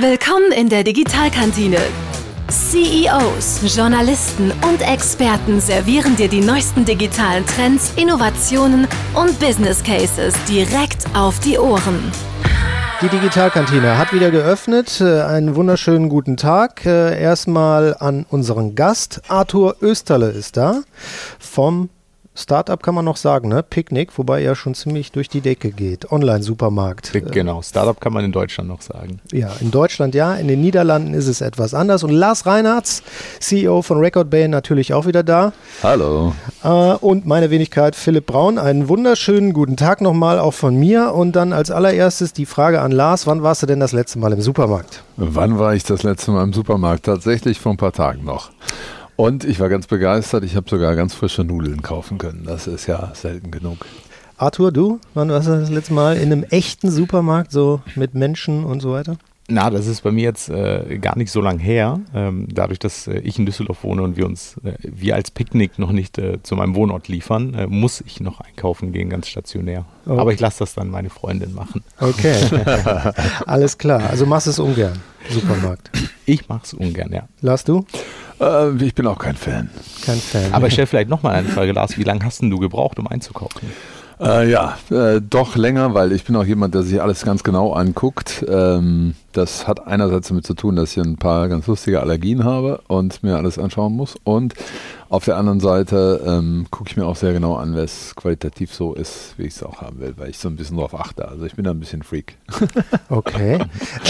Willkommen in der Digitalkantine. CEOs, Journalisten und Experten servieren dir die neuesten digitalen Trends, Innovationen und Business Cases direkt auf die Ohren. Die Digitalkantine hat wieder geöffnet. Äh, einen wunderschönen guten Tag. Äh, erstmal an unseren Gast. Arthur Österle ist da vom Startup kann man noch sagen, ne? Picknick, wobei er schon ziemlich durch die Decke geht. Online-Supermarkt. Genau, Startup kann man in Deutschland noch sagen. Ja, in Deutschland ja, in den Niederlanden ist es etwas anders. Und Lars Reinhardt, CEO von Record Bay, natürlich auch wieder da. Hallo. Äh, und meine Wenigkeit Philipp Braun. Einen wunderschönen guten Tag nochmal auch von mir. Und dann als allererstes die Frage an Lars: Wann warst du denn das letzte Mal im Supermarkt? Wann war ich das letzte Mal im Supermarkt? Tatsächlich vor ein paar Tagen noch. Und ich war ganz begeistert, ich habe sogar ganz frische Nudeln kaufen können. Das ist ja selten genug. Arthur, du, wann warst du das letzte Mal in einem echten Supermarkt, so mit Menschen und so weiter? Na, das ist bei mir jetzt äh, gar nicht so lang her. Ähm, dadurch, dass äh, ich in Düsseldorf wohne und wir uns, äh, wir als Picknick noch nicht äh, zu meinem Wohnort liefern, äh, muss ich noch einkaufen gehen, ganz stationär. Okay. Aber ich lasse das dann meine Freundin machen. Okay, alles klar. Also machst du es ungern, Supermarkt? Ich mache es ungern, ja. Lass du? Äh, ich bin auch kein Fan. Kein Fan. Aber ich stelle vielleicht nochmal eine Frage, Lars. Wie lange hast denn du gebraucht, um einzukaufen? Äh, ja, äh, doch länger, weil ich bin auch jemand, der sich alles ganz genau anguckt. Ähm, das hat einerseits damit zu tun, dass ich ein paar ganz lustige Allergien habe und mir alles anschauen muss. Und auf der anderen Seite ähm, gucke ich mir auch sehr genau an, wer es qualitativ so ist, wie ich es auch haben will, weil ich so ein bisschen darauf achte. Also ich bin da ein bisschen Freak. Okay.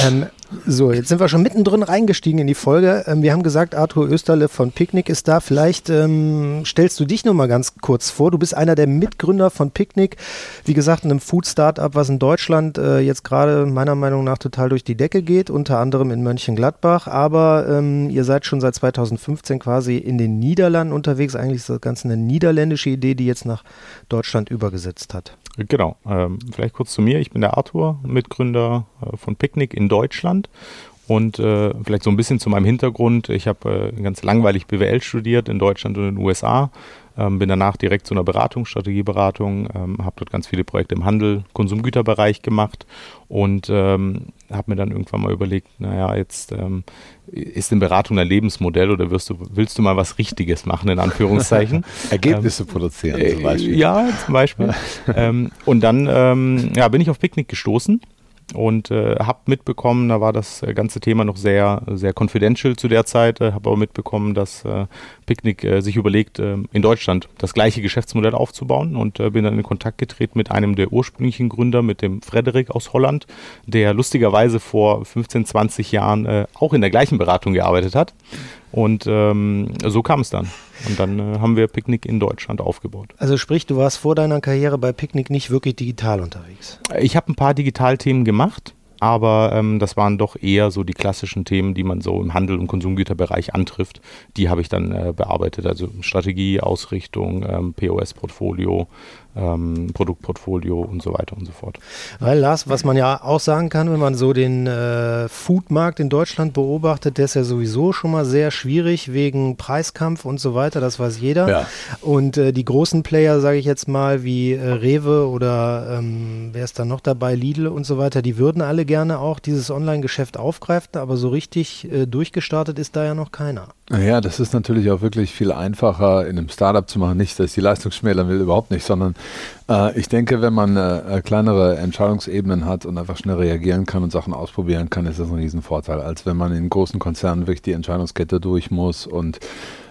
ähm, so, jetzt sind wir schon mittendrin reingestiegen in die Folge. Ähm, wir haben gesagt, Arthur Österle von Picknick ist da. Vielleicht ähm, stellst du dich noch mal ganz kurz vor. Du bist einer der Mitgründer von Picknick. Wie gesagt, einem Food-Startup, was in Deutschland äh, jetzt gerade meiner Meinung nach total durch die Decke geht, unter anderem in Mönchengladbach. Aber ähm, ihr seid schon seit 2015 quasi in den Niederlanden unterwegs. Eigentlich ist das Ganze eine niederländische Idee, die jetzt nach Deutschland übergesetzt hat. Genau. Ähm, vielleicht kurz zu mir. Ich bin der Arthur, Mitgründer äh, von Picknick in Deutschland. Und äh, vielleicht so ein bisschen zu meinem Hintergrund. Ich habe äh, ganz langweilig BWL studiert in Deutschland und in den USA. Ähm, bin danach direkt zu einer Beratung, Strategieberatung, ähm, habe dort ganz viele Projekte im Handel, Konsumgüterbereich gemacht und ähm, habe mir dann irgendwann mal überlegt, naja, jetzt ähm, ist in Beratung ein Lebensmodell oder wirst du, willst du mal was Richtiges machen, in Anführungszeichen? Ergebnisse produzieren zum Beispiel. Ja, zum Beispiel. ähm, und dann ähm, ja, bin ich auf Picknick gestoßen und äh, habe mitbekommen, da war das äh, ganze Thema noch sehr, sehr confidential zu der Zeit, äh, habe aber mitbekommen, dass äh, Picknick äh, sich überlegt, äh, in Deutschland das gleiche Geschäftsmodell aufzubauen und bin dann in Kontakt getreten mit einem der ursprünglichen Gründer, mit dem Frederik aus Holland, der lustigerweise vor 15, 20 Jahren auch in der gleichen Beratung gearbeitet hat. Und ähm, so kam es dann. Und dann äh, haben wir Picknick in Deutschland aufgebaut. Also sprich, du warst vor deiner Karriere bei Picknick nicht wirklich digital unterwegs? Ich habe ein paar Digitalthemen gemacht aber ähm, das waren doch eher so die klassischen Themen, die man so im Handel- und Konsumgüterbereich antrifft. Die habe ich dann äh, bearbeitet, also Strategie, Ausrichtung, ähm, POS-Portfolio, ähm, Produktportfolio und so weiter und so fort. Weil Lars, was man ja auch sagen kann, wenn man so den äh, Foodmarkt in Deutschland beobachtet, der ist ja sowieso schon mal sehr schwierig wegen Preiskampf und so weiter, das weiß jeder. Ja. Und äh, die großen Player, sage ich jetzt mal, wie äh, Rewe oder ähm, wer ist da noch dabei, Lidl und so weiter, die würden alle gerne auch dieses Online-Geschäft aufgreifen, aber so richtig äh, durchgestartet ist da ja noch keiner. Ja, das ist natürlich auch wirklich viel einfacher in einem Startup zu machen. Nicht, dass ich die Leistung schmälern will, überhaupt nicht, sondern äh, ich denke, wenn man äh, kleinere Entscheidungsebenen hat und einfach schnell reagieren kann und Sachen ausprobieren kann, ist das ein Riesenvorteil, als wenn man in großen Konzernen wirklich die Entscheidungskette durch muss und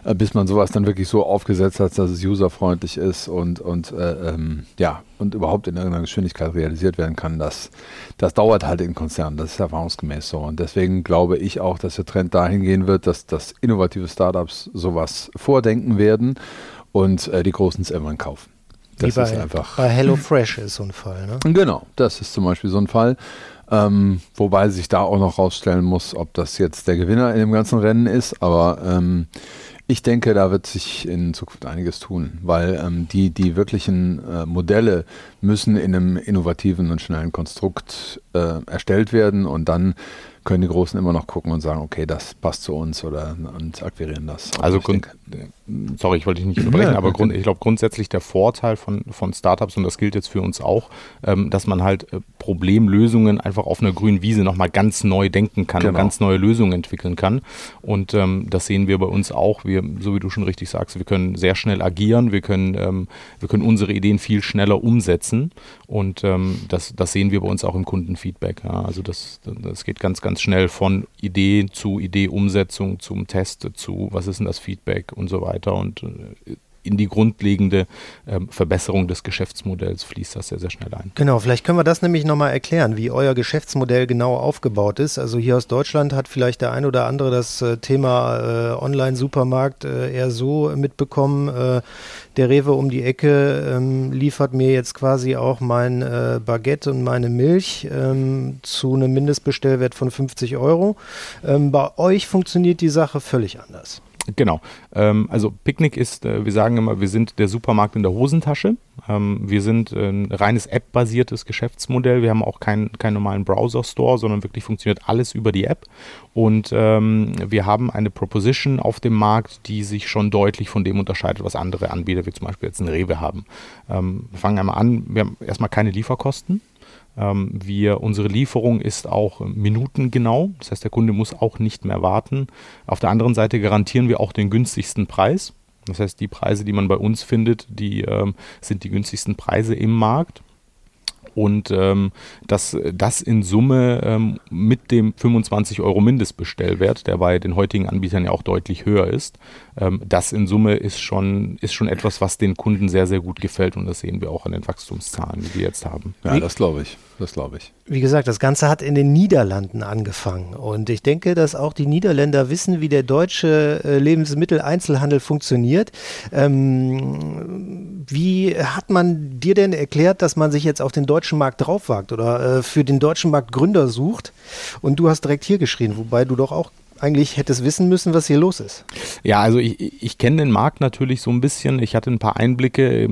äh, bis man sowas dann wirklich so aufgesetzt hat, dass es userfreundlich ist und, und äh, ähm, ja, und überhaupt in irgendeiner Geschwindigkeit realisiert werden kann, das, das dauert halt in Konzernen. Das ist erfahrungsgemäß so. Und deswegen glaube ich auch, dass der Trend dahin gehen wird, dass, dass innovative Startups sowas vordenken werden und äh, die Großen es irgendwann kaufen. Das Wie bei, ist einfach. Bei HelloFresh ist so ein Fall, ne? Genau, das ist zum Beispiel so ein Fall. Ähm, wobei sich da auch noch rausstellen muss, ob das jetzt der Gewinner in dem ganzen Rennen ist. Aber ähm, ich denke, da wird sich in Zukunft einiges tun, weil ähm, die, die wirklichen äh, Modelle müssen in einem innovativen und schnellen Konstrukt äh, erstellt werden und dann können die Großen immer noch gucken und sagen, okay, das passt zu uns oder und akquirieren das. Also, also Grund, sorry, ich wollte dich nicht unterbrechen, ja, aber Grund, ich glaube grundsätzlich der Vorteil von, von Startups, und das gilt jetzt für uns auch, ähm, dass man halt äh, Problemlösungen einfach auf einer grünen Wiese nochmal ganz neu denken kann genau. und ganz neue Lösungen entwickeln kann. Und ähm, das sehen wir bei uns auch. Wir, so wie du schon richtig sagst, wir können sehr schnell agieren, wir können, ähm, wir können unsere Ideen viel schneller umsetzen und ähm, das, das sehen wir bei uns auch im Kundenfeedback. Ja. Also das, das geht ganz, ganz schnell von Idee zu Idee-Umsetzung, zum Test, zu was ist denn das Feedback und so weiter. Und äh, in die grundlegende ähm, Verbesserung des Geschäftsmodells fließt das sehr, sehr schnell ein. Genau, vielleicht können wir das nämlich nochmal erklären, wie euer Geschäftsmodell genau aufgebaut ist. Also hier aus Deutschland hat vielleicht der ein oder andere das äh, Thema äh, Online-Supermarkt äh, eher so mitbekommen. Äh, der Rewe um die Ecke ähm, liefert mir jetzt quasi auch mein äh, Baguette und meine Milch ähm, zu einem Mindestbestellwert von 50 Euro. Ähm, bei euch funktioniert die Sache völlig anders. Genau. Ähm, also Picknick ist, äh, wir sagen immer, wir sind der Supermarkt in der Hosentasche. Ähm, wir sind ein reines App-basiertes Geschäftsmodell. Wir haben auch keinen kein normalen Browser-Store, sondern wirklich funktioniert alles über die App. Und ähm, wir haben eine Proposition auf dem Markt, die sich schon deutlich von dem unterscheidet, was andere Anbieter, wie zum Beispiel jetzt ein Rewe haben. Ähm, wir fangen einmal an, wir haben erstmal keine Lieferkosten. Ähm, wir, unsere Lieferung ist auch minutengenau, das heißt, der Kunde muss auch nicht mehr warten. Auf der anderen Seite garantieren wir auch den günstigsten Preis. Das heißt, die Preise, die man bei uns findet, die ähm, sind die günstigsten Preise im Markt und ähm, dass das in Summe ähm, mit dem 25 Euro Mindestbestellwert, der bei den heutigen Anbietern ja auch deutlich höher ist, ähm, das in Summe ist schon, ist schon etwas, was den Kunden sehr, sehr gut gefällt und das sehen wir auch an den Wachstumszahlen, die wir jetzt haben. Ja, das glaube ich. Das glaube ich. Wie gesagt, das Ganze hat in den Niederlanden angefangen. Und ich denke, dass auch die Niederländer wissen, wie der deutsche äh, Lebensmitteleinzelhandel funktioniert. Ähm, wie hat man dir denn erklärt, dass man sich jetzt auf den deutschen Markt draufwagt oder äh, für den deutschen Markt Gründer sucht? Und du hast direkt hier geschrien, wobei du doch auch eigentlich hättest wissen müssen, was hier los ist. Ja, also ich, ich kenne den Markt natürlich so ein bisschen. Ich hatte ein paar Einblicke,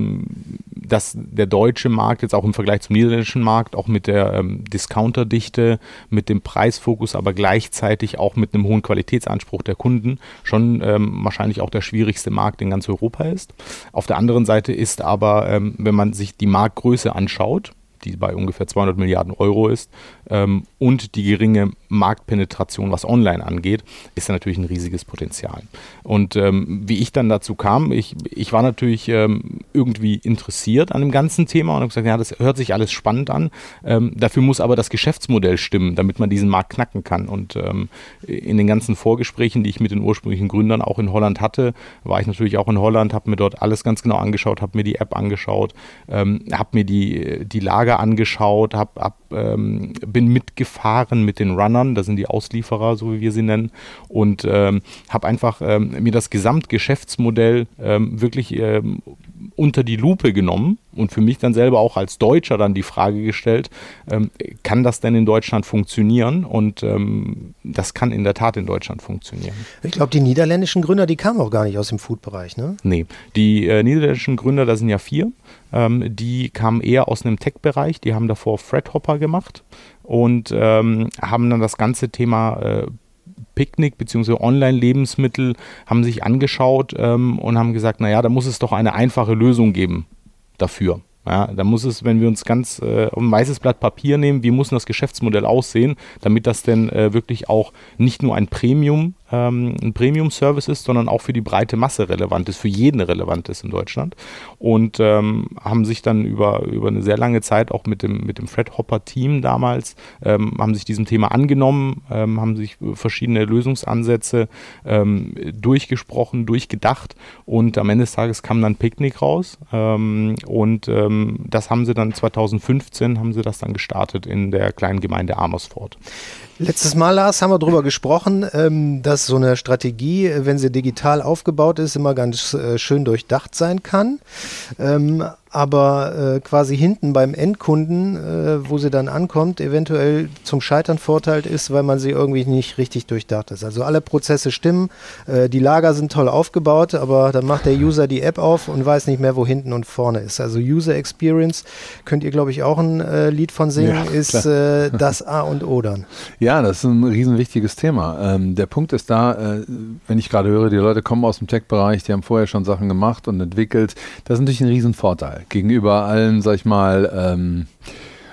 dass der deutsche Markt jetzt auch im Vergleich zum niederländischen Markt, auch mit der ähm, Discounterdichte, mit dem Preisfokus, aber gleichzeitig auch mit einem hohen Qualitätsanspruch der Kunden schon ähm, wahrscheinlich auch der schwierigste Markt in ganz Europa ist. Auf der anderen Seite ist aber, ähm, wenn man sich die Marktgröße anschaut, die bei ungefähr 200 Milliarden Euro ist, ähm, und die geringe Marktpenetration, was online angeht, ist da natürlich ein riesiges Potenzial. Und ähm, wie ich dann dazu kam, ich, ich war natürlich ähm, irgendwie interessiert an dem ganzen Thema und habe gesagt, ja, das hört sich alles spannend an. Ähm, dafür muss aber das Geschäftsmodell stimmen, damit man diesen Markt knacken kann. Und ähm, in den ganzen Vorgesprächen, die ich mit den ursprünglichen Gründern auch in Holland hatte, war ich natürlich auch in Holland, habe mir dort alles ganz genau angeschaut, habe mir die App angeschaut, ähm, habe mir die, die Lager angeschaut, hab, hab, bin mitgefahren mit den Runnern, das sind die Auslieferer, so wie wir sie nennen, und ähm, habe einfach ähm, mir das Gesamtgeschäftsmodell ähm, wirklich ähm, unter die Lupe genommen und für mich dann selber auch als Deutscher dann die Frage gestellt, ähm, kann das denn in Deutschland funktionieren? Und ähm, das kann in der Tat in Deutschland funktionieren. Ich glaube, die niederländischen Gründer, die kamen auch gar nicht aus dem Food-Bereich, ne? Nee, die äh, niederländischen Gründer, da sind ja vier, die kamen eher aus einem Tech-Bereich, die haben davor Fredhopper gemacht und ähm, haben dann das ganze Thema äh, Picknick bzw. Online-Lebensmittel haben sich angeschaut ähm, und haben gesagt, naja, da muss es doch eine einfache Lösung geben dafür. Ja, da muss es, wenn wir uns ganz äh, ein weißes Blatt Papier nehmen, wie muss das Geschäftsmodell aussehen, damit das denn äh, wirklich auch nicht nur ein Premium ähm, ein Premium-Service ist, sondern auch für die breite Masse relevant ist, für jeden relevant ist in Deutschland. Und ähm, haben sich dann über, über eine sehr lange Zeit auch mit dem, mit dem Fred Hopper-Team damals, ähm, haben sich diesem Thema angenommen, ähm, haben sich verschiedene Lösungsansätze ähm, durchgesprochen, durchgedacht und am Ende des Tages kam dann Picknick raus ähm, und das haben sie dann 2015, haben sie das dann gestartet in der kleinen Gemeinde Amersfoort. Letztes Mal, Lars, haben wir darüber gesprochen, ähm, dass so eine Strategie, wenn sie digital aufgebaut ist, immer ganz äh, schön durchdacht sein kann. Aber äh, quasi hinten beim Endkunden, äh, wo sie dann ankommt, eventuell zum Scheitern verurteilt ist, weil man sie irgendwie nicht richtig durchdacht ist. Also alle Prozesse stimmen, äh, die Lager sind toll aufgebaut, aber dann macht der User die App auf und weiß nicht mehr, wo hinten und vorne ist. Also User Experience, könnt ihr glaube ich auch ein äh, Lied von singen, ja, ist äh, das A und O dann. Ja, das ist ein riesen wichtiges Thema. Ähm, der Punkt ist da, äh, wenn ich gerade höre, die Leute kommen aus dem Tech-Bereich, die haben vorher schon Sachen gemacht und entwickelt, das ist natürlich ein Riesenvorteil gegenüber allen, sag ich mal, ähm,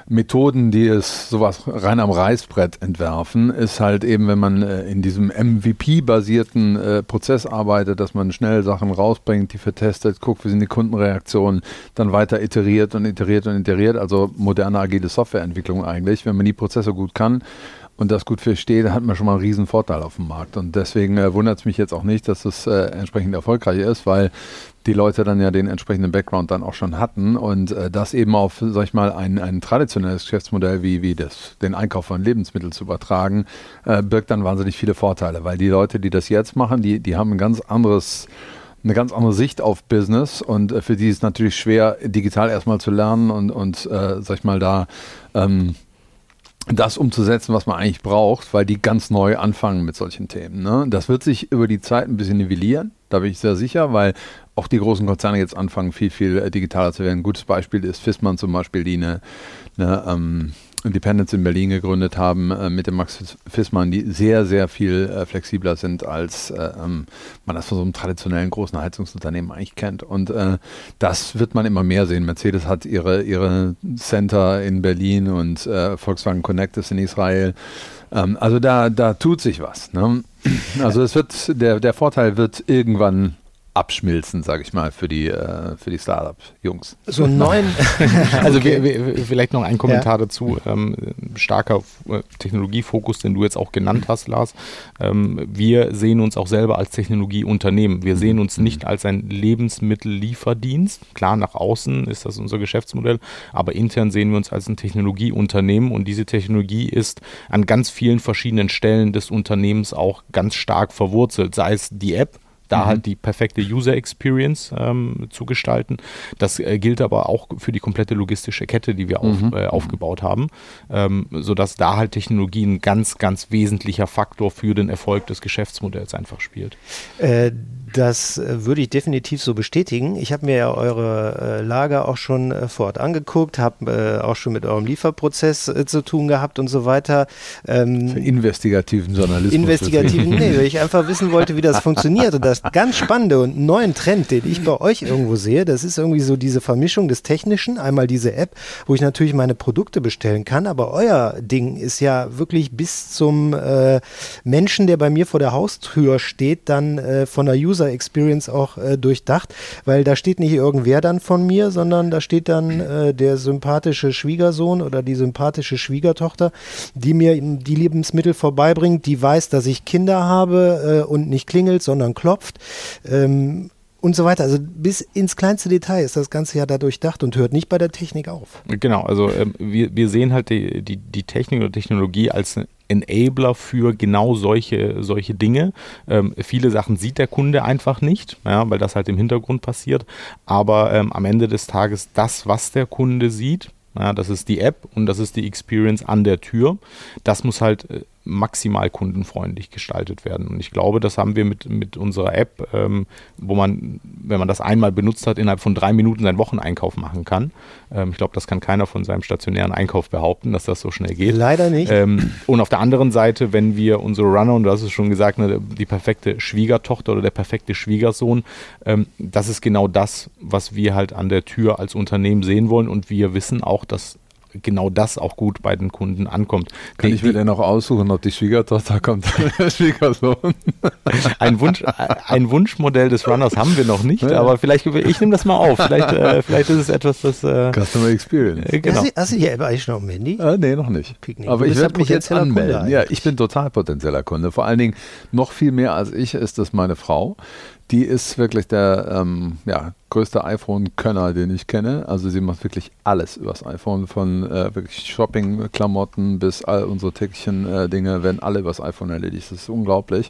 Methoden, die es sowas rein am Reißbrett entwerfen, ist halt eben, wenn man äh, in diesem MVP-basierten äh, Prozess arbeitet, dass man schnell Sachen rausbringt, die vertestet, guckt, wie sind die Kundenreaktionen, dann weiter iteriert und iteriert und iteriert, also moderne agile Softwareentwicklung eigentlich. Wenn man die Prozesse gut kann, und das gut verstehe, dann hat man schon mal einen riesen Vorteil auf dem Markt. Und deswegen äh, wundert es mich jetzt auch nicht, dass es äh, entsprechend erfolgreich ist, weil die Leute dann ja den entsprechenden Background dann auch schon hatten und äh, das eben auf, sag ich mal, ein, ein traditionelles Geschäftsmodell wie, wie das, den Einkauf von Lebensmitteln zu übertragen, äh, birgt dann wahnsinnig viele Vorteile, weil die Leute, die das jetzt machen, die, die haben ein ganz anderes eine ganz andere Sicht auf Business und äh, für die ist es natürlich schwer, digital erstmal zu lernen und, und äh, sag ich mal, da ähm, das umzusetzen, was man eigentlich braucht, weil die ganz neu anfangen mit solchen Themen. Ne? Das wird sich über die Zeit ein bisschen nivellieren, da bin ich sehr sicher, weil auch die großen Konzerne jetzt anfangen, viel, viel äh, digitaler zu werden. Ein gutes Beispiel ist Fissmann zum Beispiel, die eine, eine ähm, Independence in Berlin gegründet haben äh, mit dem Max Fissmann, die sehr, sehr viel äh, flexibler sind, als äh, ähm, man das von so einem traditionellen großen Heizungsunternehmen eigentlich kennt. Und äh, das wird man immer mehr sehen. Mercedes hat ihre, ihre Center in Berlin und äh, Volkswagen Connect ist in Israel. Ähm, also da, da tut sich was. Ne? Also es wird, der, der Vorteil wird irgendwann abschmilzen, sage ich mal, für die, äh, für die Startup-Jungs. So einen neuen. also wir, wir, vielleicht noch ein Kommentar ja. dazu. Ähm, starker äh, Technologiefokus, den du jetzt auch genannt hast, Lars. Ähm, wir sehen uns auch selber als Technologieunternehmen. Wir sehen uns nicht als ein Lebensmittellieferdienst. Klar, nach außen ist das unser Geschäftsmodell, aber intern sehen wir uns als ein Technologieunternehmen und diese Technologie ist an ganz vielen verschiedenen Stellen des Unternehmens auch ganz stark verwurzelt. Sei es die App, da mhm. halt die perfekte User Experience ähm, zu gestalten. Das äh, gilt aber auch für die komplette logistische Kette, die wir auf, mhm. äh, aufgebaut haben, ähm, sodass da halt Technologie ein ganz, ganz wesentlicher Faktor für den Erfolg des Geschäftsmodells einfach spielt. Äh, das äh, würde ich definitiv so bestätigen. Ich habe mir ja eure äh, Lager auch schon äh, vor Ort angeguckt, habe äh, auch schon mit eurem Lieferprozess äh, zu tun gehabt und so weiter. Ähm, investigativen Journalismus. Investigativen, nee, weil ich einfach wissen wollte, wie das funktioniert. Und das ganz Spannende und neuen Trend, den ich bei euch irgendwo sehe, das ist irgendwie so diese Vermischung des Technischen, einmal diese App, wo ich natürlich meine Produkte bestellen kann, aber euer Ding ist ja wirklich bis zum äh, Menschen, der bei mir vor der Haustür steht, dann von der User User Experience auch äh, durchdacht, weil da steht nicht irgendwer dann von mir, sondern da steht dann äh, der sympathische Schwiegersohn oder die sympathische Schwiegertochter, die mir die Lebensmittel vorbeibringt, die weiß, dass ich Kinder habe äh, und nicht klingelt, sondern klopft. Ähm, und so weiter. Also bis ins kleinste Detail ist das Ganze ja da durchdacht und hört nicht bei der Technik auf. Genau, also ähm, wir, wir sehen halt die, die, die Technik oder Technologie als Enabler für genau solche, solche Dinge. Ähm, viele Sachen sieht der Kunde einfach nicht, ja, weil das halt im Hintergrund passiert. Aber ähm, am Ende des Tages das, was der Kunde sieht, ja, das ist die App und das ist die Experience an der Tür. Das muss halt äh, maximal kundenfreundlich gestaltet werden. Und ich glaube, das haben wir mit, mit unserer App, ähm, wo man, wenn man das einmal benutzt hat, innerhalb von drei Minuten seinen Wocheneinkauf machen kann. Ähm, ich glaube, das kann keiner von seinem stationären Einkauf behaupten, dass das so schnell geht. Leider nicht. Ähm, und auf der anderen Seite, wenn wir unsere Runner, und du hast es schon gesagt, ne, die perfekte Schwiegertochter oder der perfekte Schwiegersohn, ähm, das ist genau das, was wir halt an der Tür als Unternehmen sehen wollen. Und wir wissen auch, dass genau das auch gut bei den Kunden ankommt. Kann die, ich mir denn auch aussuchen, ob die Schwiegertochter kommt oder der Schwiegersohn? ein, Wunsch, ein Wunschmodell des Runners haben wir noch nicht, ja. aber vielleicht, ich nehme das mal auf. Vielleicht, äh, vielleicht ist es etwas, das... Äh, Customer Experience. Äh, genau. Hast, du, App eigentlich noch am Handy? Äh, nee, noch nicht. Picknick. Aber ich werde mich jetzt anmelden. Ja, ich bin total potenzieller Kunde. Vor allen Dingen noch viel mehr als ich ist das meine Frau die ist wirklich der ähm, ja, größte iPhone-Könner, den ich kenne. Also sie macht wirklich alles übers iPhone, von äh, wirklich Shopping-Klamotten bis all unsere täglichen äh, Dinge werden alle übers iPhone erledigt. Das ist unglaublich.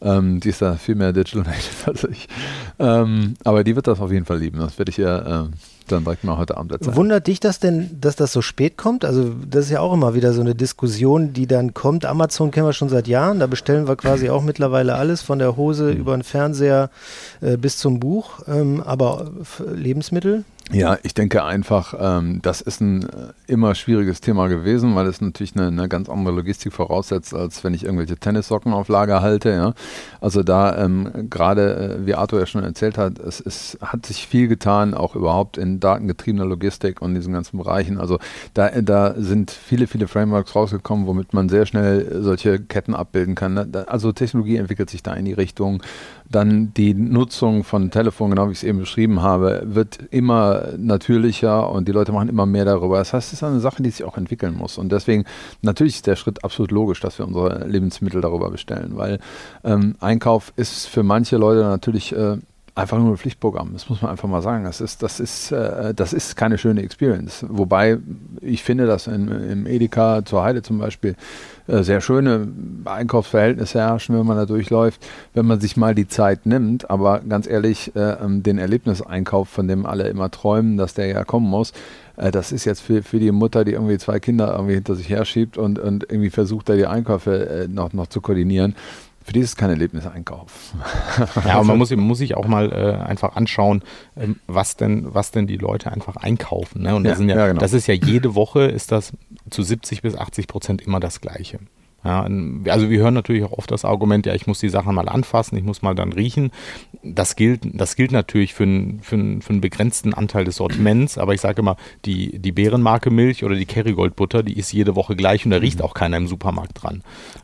Ähm, die ist da viel mehr Digital Native als ich. Ähm, aber die wird das auf jeden Fall lieben. Das werde ich ihr, äh, dann direkt mal heute Abend erzählen. Wundert dich das denn, dass das so spät kommt? Also das ist ja auch immer wieder so eine Diskussion, die dann kommt. Amazon kennen wir schon seit Jahren, da bestellen wir quasi auch mittlerweile alles, von der Hose mhm. über den Fernseher äh, bis zum Buch. Ähm, aber Lebensmittel? Ja, ich denke einfach, ähm, das ist ein äh, immer schwieriges Thema gewesen, weil es natürlich eine, eine, ganz andere Logistik voraussetzt, als wenn ich irgendwelche Tennissocken auf Lager halte. Ja. Also da ähm, gerade, äh, wie Arthur ja schon erzählt hat, es, es, hat sich viel getan, auch überhaupt in datengetriebener Logistik und diesen ganzen Bereichen. Also da, da sind viele, viele Frameworks rausgekommen, womit man sehr schnell solche Ketten abbilden kann. Also Technologie entwickelt sich da in die Richtung. Dann die Nutzung von Telefon, genau wie ich es eben beschrieben habe, wird immer natürlicher und die Leute machen immer mehr darüber. Das heißt, es ist eine Sache, die sich auch entwickeln muss. Und deswegen, natürlich ist der Schritt absolut logisch, dass wir unsere Lebensmittel darüber bestellen, weil ähm, Einkauf ist für manche Leute natürlich äh, einfach nur ein Pflichtprogramm. Das muss man einfach mal sagen. Das ist, das ist, äh, das ist keine schöne Experience. Wobei ich finde, dass in, im Edeka zur Heide zum Beispiel äh, sehr schöne Einkaufsverhältnisse herrschen, wenn man da durchläuft, wenn man sich mal die Zeit nimmt. Aber ganz ehrlich, äh, ähm, den Erlebniseinkauf, von dem alle immer träumen, dass der ja kommen muss, äh, das ist jetzt für, für die Mutter, die irgendwie zwei Kinder irgendwie hinter sich herschiebt und, und irgendwie versucht, da die Einkäufe äh, noch, noch zu koordinieren für die ist es kein Erlebniseinkauf. Ja, aber man muss, man muss sich auch mal äh, einfach anschauen, ähm, was, denn, was denn die Leute einfach einkaufen. Ne? Und das, ja, ja, ja, genau. das ist ja jede Woche, ist das zu 70 bis 80 Prozent immer das Gleiche. Ja, also wir hören natürlich auch oft das Argument, ja, ich muss die Sachen mal anfassen, ich muss mal dann riechen. Das gilt, das gilt natürlich für, einen, für, einen, für einen begrenzten Anteil des Sortiments, aber ich sage immer, die, die Bärenmarke Milch oder die Kerrygold Butter, die ist jede Woche gleich und da riecht auch keiner im Supermarkt dran.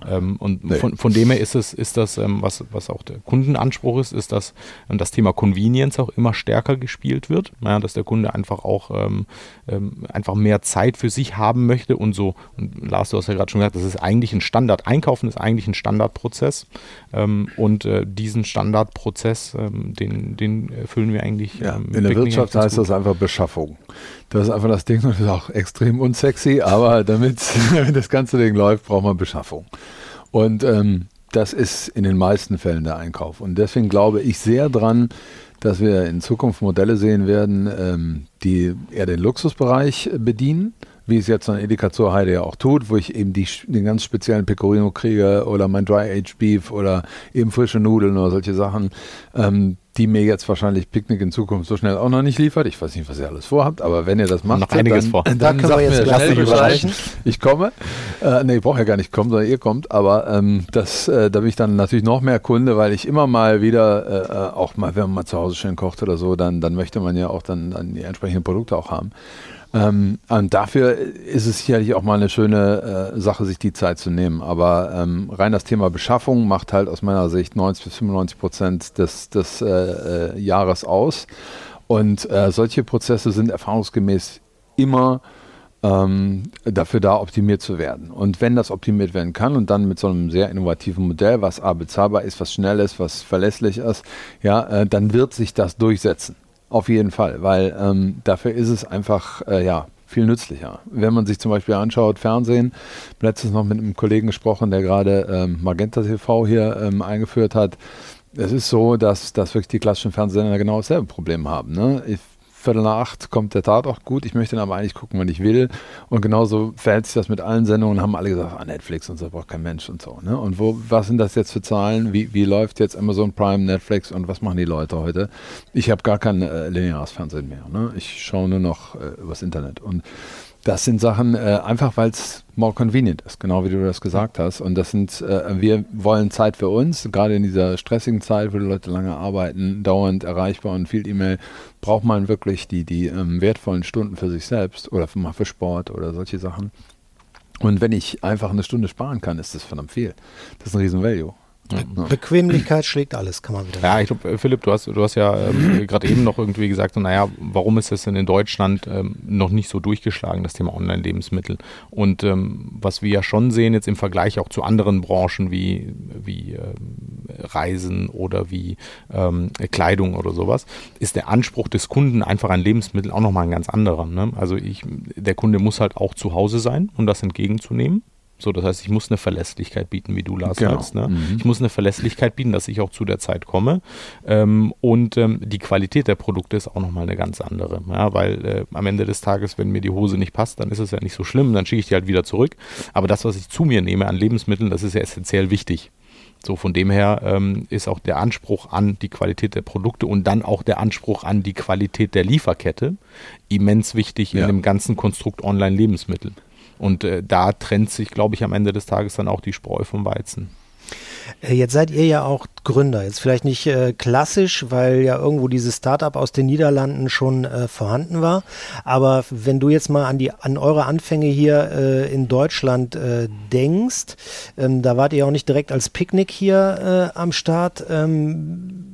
Ähm, und nee. von, von dem her ist es, ist das, ähm, was, was auch der Kundenanspruch ist, ist, dass ähm, das Thema Convenience auch immer stärker gespielt wird, ja, dass der Kunde einfach auch ähm, ähm, einfach mehr Zeit für sich haben möchte und so, und Lars, du hast ja gerade schon gesagt, das ist eigentlich ein Standard. Einkaufen ist eigentlich ein Standardprozess. Ähm, und äh, diesen Standardprozess, ähm, den, den erfüllen wir eigentlich. Ja, ähm, in der Wirtschaft heißt gut. das einfach Beschaffung. Das ist einfach das Ding und das ist auch extrem unsexy, aber damit, damit das ganze Ding läuft, braucht man Beschaffung. Und ähm, das ist in den meisten Fällen der Einkauf. Und deswegen glaube ich sehr dran, dass wir in Zukunft Modelle sehen werden, ähm, die eher den Luxusbereich bedienen wie es jetzt an Edeka zur Heide ja auch tut, wo ich eben die, den ganz speziellen Pecorino kriege oder mein Dry Aged Beef oder eben frische Nudeln oder solche Sachen, ähm, die mir jetzt wahrscheinlich Picknick in Zukunft so schnell auch noch nicht liefert. Ich weiß nicht, was ihr alles vorhabt, aber wenn ihr das macht, noch einiges dann, vor. dann, dann sagt mir, schnell überreichen. Ich komme. Äh, nee, ich brauche ja gar nicht kommen, sondern ihr kommt. Aber ähm, das, äh, da bin ich dann natürlich noch mehr Kunde, weil ich immer mal wieder, äh, äh, auch mal, wenn man mal zu Hause schön kocht oder so, dann, dann möchte man ja auch dann, dann die entsprechenden Produkte auch haben. Ähm, und dafür ist es sicherlich auch mal eine schöne äh, Sache, sich die Zeit zu nehmen. Aber ähm, rein das Thema Beschaffung macht halt aus meiner Sicht 90 bis 95 Prozent des, des äh, äh, Jahres aus. Und äh, solche Prozesse sind erfahrungsgemäß immer ähm, dafür da, optimiert zu werden. Und wenn das optimiert werden kann und dann mit so einem sehr innovativen Modell, was A bezahlbar ist, was schnell ist, was verlässlich ist, ja, äh, dann wird sich das durchsetzen. Auf jeden Fall, weil ähm, dafür ist es einfach, äh, ja, viel nützlicher. Wenn man sich zum Beispiel anschaut, Fernsehen, letztens noch mit einem Kollegen gesprochen, der gerade ähm, Magenta TV hier ähm, eingeführt hat. Es ist so, dass, dass wirklich die klassischen Fernsehsender genau dasselbe Problem haben. Ne? Viertel nach acht kommt der Tat auch gut. Ich möchte ihn aber eigentlich gucken, wenn ich will. Und genauso verhält sich das mit allen Sendungen. Haben alle gesagt, ah, Netflix und so braucht kein Mensch und so. Ne? Und wo, was sind das jetzt für Zahlen? Wie, wie läuft jetzt Amazon Prime, Netflix und was machen die Leute heute? Ich habe gar kein äh, lineares Fernsehen mehr. Ne? Ich schaue nur noch äh, übers Internet. Und das sind Sachen, äh, einfach weil es more convenient ist, genau wie du das gesagt hast. Und das sind, äh, wir wollen Zeit für uns, gerade in dieser stressigen Zeit, wo die Leute lange arbeiten, dauernd erreichbar und viel E-Mail, braucht man wirklich die, die ähm, wertvollen Stunden für sich selbst oder für, mal für Sport oder solche Sachen. Und wenn ich einfach eine Stunde sparen kann, ist das verdammt viel. Das ist ein riesen Value. Bequemlichkeit schlägt alles, kann man wieder sagen. Ja, ich glaube, äh, Philipp, du hast, du hast ja ähm, gerade eben noch irgendwie gesagt, naja, warum ist es denn in Deutschland ähm, noch nicht so durchgeschlagen, das Thema Online-Lebensmittel? Und ähm, was wir ja schon sehen, jetzt im Vergleich auch zu anderen Branchen wie, wie ähm, Reisen oder wie ähm, Kleidung oder sowas, ist der Anspruch des Kunden einfach an Lebensmittel auch nochmal ein ganz anderer. Ne? Also ich, der Kunde muss halt auch zu Hause sein, um das entgegenzunehmen. So, das heißt, ich muss eine Verlässlichkeit bieten, wie du Lars Genau. sagst. Ne? Mhm. Ich muss eine Verlässlichkeit bieten, dass ich auch zu der Zeit komme. Ähm, und ähm, die Qualität der Produkte ist auch nochmal eine ganz andere. Ja, weil äh, am Ende des Tages, wenn mir die Hose nicht passt, dann ist es ja nicht so schlimm, dann schicke ich die halt wieder zurück. Aber das, was ich zu mir nehme an Lebensmitteln, das ist ja essentiell wichtig. So, von dem her ähm, ist auch der Anspruch an die Qualität der Produkte und dann auch der Anspruch an die Qualität der Lieferkette immens wichtig Ja. in dem ganzen Konstrukt Online-Lebensmittel. Und äh, da trennt sich, glaube ich, am Ende des Tages dann auch die Spreu vom Weizen. Äh, Jetzt seid ihr ja auch Gründer. Jetzt vielleicht nicht äh, klassisch, weil ja irgendwo dieses Startup aus den Niederlanden schon äh, vorhanden war. Aber wenn du jetzt mal an die an eure Anfänge hier äh, in Deutschland äh, denkst, ähm, da wart ihr auch nicht direkt als Picknick hier äh, am Start. Ähm,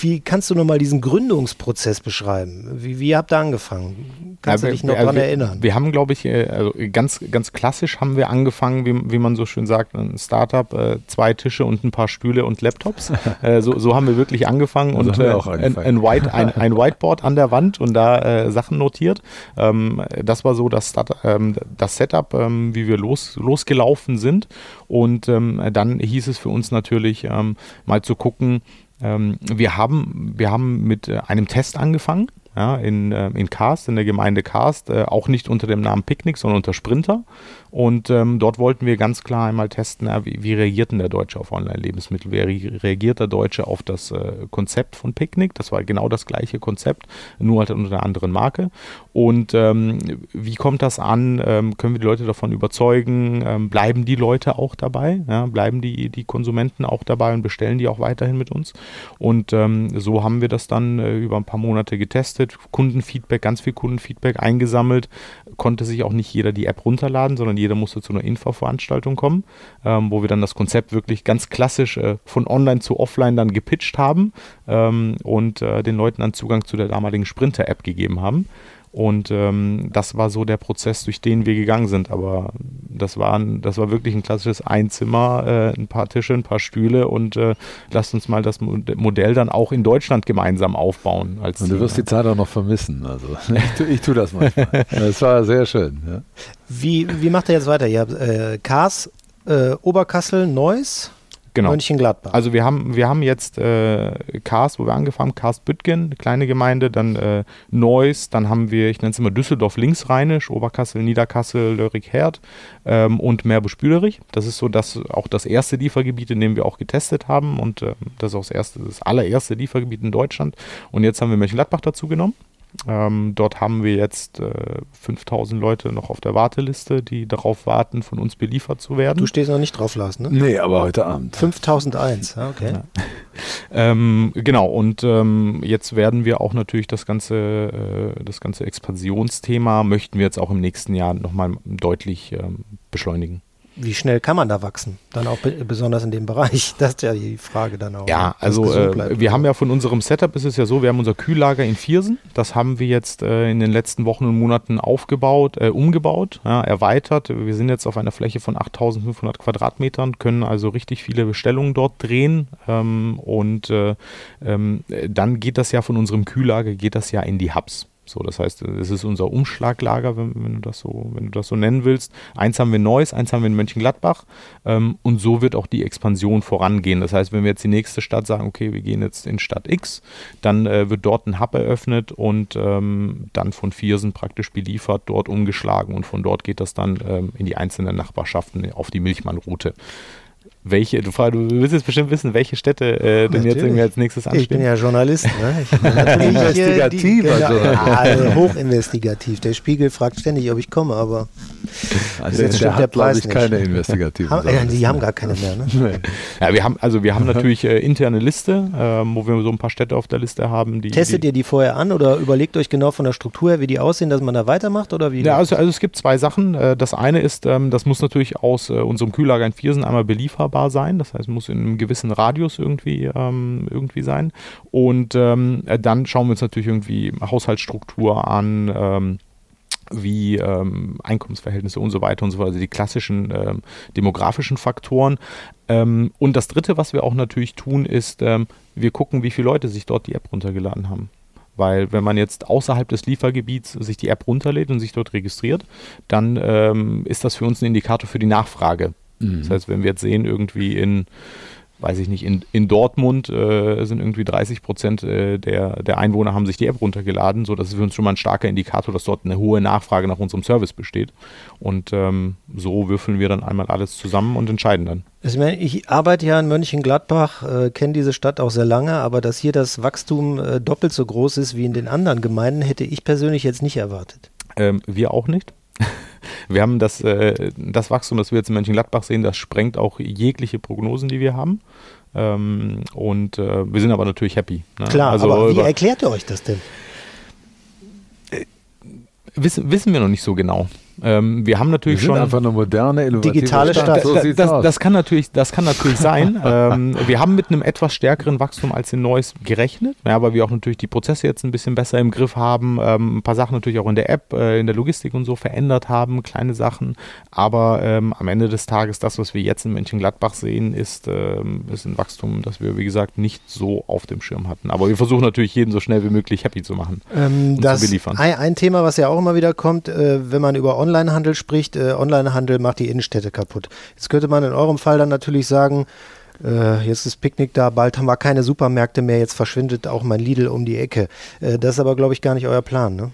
wie kannst du nochmal diesen Gründungsprozess beschreiben? Wie, wie habt ihr angefangen? Kannst Ja, du dich wir- noch also dran wir, erinnern? Wir haben, glaube ich, äh, also ganz, ganz klassisch haben wir angefangen, wie, wie man so schön sagt, ein Startup, äh, zwei Tische und ein paar Stühle und Laptops. äh, so, so haben wir wirklich angefangen So und haben wir auch ein, angefangen. ein, White, ein, ein Whiteboard an der Wand und da äh, Sachen notiert. Ähm, das war so das, ähm, das Setup, ähm, wie wir los, losgelaufen sind. Und ähm, dann hieß es für uns natürlich ähm, mal zu gucken, ähm, wir, haben, wir haben mit äh, einem Test angefangen. Ja, in, äh, in Karst, in der Gemeinde Karst, äh, auch nicht unter dem Namen Picknick, sondern unter Sprinter. Und ähm, dort wollten wir ganz klar einmal testen, ja, wie, wie reagiert denn der Deutsche auf Online-Lebensmittel? Wie re- reagiert der Deutsche auf das äh, Konzept von Picknick? Das war genau das gleiche Konzept, nur halt unter einer anderen Marke. Und ähm, wie kommt das an? Ähm, können wir die Leute davon überzeugen? Ähm, bleiben die Leute auch dabei? Ja, bleiben die, die Konsumenten auch dabei und bestellen die auch weiterhin mit uns? Und ähm, so haben wir das dann äh, über ein paar Monate getestet, Kundenfeedback, ganz viel Kundenfeedback eingesammelt. Konnte sich auch nicht jeder die App runterladen, sondern jeder musste zu einer Infoveranstaltung kommen, ähm, wo wir dann das Konzept wirklich ganz klassisch äh, von online zu offline dann gepitcht haben ähm, und äh, den Leuten dann Zugang zu der damaligen Sprinter-App gegeben haben. Und ähm, das war so der Prozess, durch den wir gegangen sind. Aber das war, ein, das war wirklich ein klassisches Einzimmer, äh, ein paar Tische, ein paar Stühle und äh, lasst uns mal das Mo- Modell dann auch in Deutschland gemeinsam aufbauen. Als Und du wirst die Zeit auch noch vermissen. Also ich, tu- ich tue das manchmal. Das war sehr schön. Ja. Wie, wie macht ihr jetzt weiter? Ihr habt äh, Kars, äh, Oberkassel, Neuss, genau. Mönchengladbach. Also wir haben, wir haben jetzt äh, Karst, wo wir angefangen haben, Karst Büttgen, eine kleine Gemeinde, dann äh, Neuss, dann haben wir, ich nenne es immer Düsseldorf linksrheinisch, Oberkassel, Niederkassel, Lörrick-Herd ähm, und Meerbusch-Büderich. Das ist so das, auch das erste Liefergebiet, in dem wir auch getestet haben und ähm, das ist auch das, erste, das allererste Liefergebiet in Deutschland. Und jetzt haben wir Mönchengladbach dazu genommen. Ähm, dort haben wir jetzt äh, 5000 Leute noch auf der Warteliste, die darauf warten, von uns beliefert zu werden. du stehst noch nicht drauf, Lars, ne? Nee, aber heute Abend. 5001, ja, okay. Ja. Ähm, genau, und ähm, jetzt werden wir auch natürlich das ganze, äh, das ganze Expansionsthema möchten wir jetzt auch im nächsten Jahr nochmal deutlich ähm, beschleunigen. Wie schnell kann man da wachsen? Dann auch be besonders in dem Bereich. Das ist ja die Frage dann auch. Ja, ne? Also äh, wir haben ja von unserem Setup ist es ja so, wir haben unser Kühllager in Viersen. Das haben wir jetzt äh, in den letzten Wochen und Monaten aufgebaut, äh, umgebaut, ja, erweitert. Wir sind jetzt auf einer Fläche von 8500 Quadratmetern, können also richtig viele Bestellungen dort drehen. Ähm, und äh, ähm, dann geht das ja von unserem Kühllager, geht das ja in die Hubs. So, das heißt, es ist unser Umschlaglager, wenn, wenn, du das so, wenn du das so nennen willst. Eins haben wir in Neuss, eins haben wir in Mönchengladbach. Ähm, und so wird auch die Expansion vorangehen. Das heißt, wenn wir jetzt die nächste Stadt sagen, okay, wir gehen jetzt in Stadt X, dann äh, wird dort ein Hub eröffnet und ähm, dann von Viersen praktisch beliefert, dort umgeschlagen und von dort geht das dann ähm, in die einzelnen Nachbarschaften auf die Milchmann-Route. Welche, du, du willst jetzt bestimmt wissen, welche Städte äh, denn jetzt irgendwie als nächstes anstehen. ich bin ja Journalist, ne? Ich bin natürlich, äh, Investigativer genau, ja, also hochinvestigativ. Der Spiegel fragt ständig, ob ich komme, aber Also Jetzt der, stimmt der Preis ich, nicht. keine investigativen haben, äh, die haben gar keine mehr, ne? Nee. Ja, wir haben, also wir haben natürlich äh, interne Liste, ähm, wo wir so ein paar Städte auf der Liste haben, die. Testet die, ihr die vorher an oder überlegt euch genau von der Struktur her, wie die aussehen, dass man da weitermacht oder wie? Ja, also, also es gibt zwei Sachen. Äh, Das eine ist, ähm, das muss natürlich aus äh, unserem Kühllager in Viersen einmal belieferbar sein. Das heißt, muss in einem gewissen Radius irgendwie, ähm, irgendwie sein. Und ähm, äh, dann schauen wir uns natürlich irgendwie Haushaltsstruktur an. Ähm, wie ähm, Einkommensverhältnisse und so weiter und so fort, also die klassischen ähm, demografischen Faktoren. Ähm, und das Dritte, was wir auch natürlich tun, ist, ähm, wir gucken, wie viele Leute sich dort die App runtergeladen haben. Weil wenn man jetzt außerhalb des Liefergebiets sich die App runterlädt und sich dort registriert, dann ähm, ist das für uns ein Indikator für die Nachfrage. Mhm. Das heißt, wenn wir jetzt sehen, irgendwie in weiß ich nicht, in, in Dortmund äh, sind irgendwie 30 Prozent äh, der, der Einwohner haben sich die App runtergeladen, so das ist für uns schon mal ein starker Indikator, dass dort eine hohe Nachfrage nach unserem Service besteht. Und ähm, so würfeln wir dann einmal alles zusammen und entscheiden dann. Also ich arbeite ja in Mönchengladbach, äh, kenne diese Stadt auch sehr lange, aber dass hier das Wachstum äh, doppelt so groß ist wie in den anderen Gemeinden, hätte ich persönlich jetzt nicht erwartet. Ähm, wir auch nicht. Wir haben das, äh, das Wachstum, das wir jetzt in Mönchengladbach sehen, das sprengt auch jegliche Prognosen, die wir haben. Ähm, und äh, wir sind aber natürlich happy. Ne? Klar, also, aber wie erklärt ihr euch das denn? Äh, wissen, wissen wir noch nicht so genau. Ähm, wir haben natürlich wir sind schon einfach eine moderne, innovative digitale Stadt. So das, das, das, kann natürlich, das kann natürlich sein. ähm, wir haben mit einem etwas stärkeren Wachstum als in Neues gerechnet, ja, weil wir auch natürlich die Prozesse jetzt ein bisschen besser im Griff haben, ähm, ein paar Sachen natürlich auch in der App, äh, in der Logistik und so verändert haben, kleine Sachen. Aber ähm, am Ende des Tages, das, was wir jetzt in Mönchengladbach sehen, ist, ähm, ist ein Wachstum, das wir, wie gesagt, nicht so auf dem Schirm hatten. Aber wir versuchen natürlich, jeden so schnell wie möglich happy zu machen. Ähm, das zu beliefern. Ein, ein, Thema, was ja auch immer wieder kommt, äh, wenn man über Online Onlinehandel spricht, äh, Onlinehandel macht die Innenstädte kaputt. Jetzt könnte man in eurem Fall dann natürlich sagen, äh, jetzt ist Picknick da, bald haben wir keine Supermärkte mehr, jetzt verschwindet auch mein Lidl um die Ecke. Äh, das ist aber, glaube ich, gar nicht euer Plan, ne?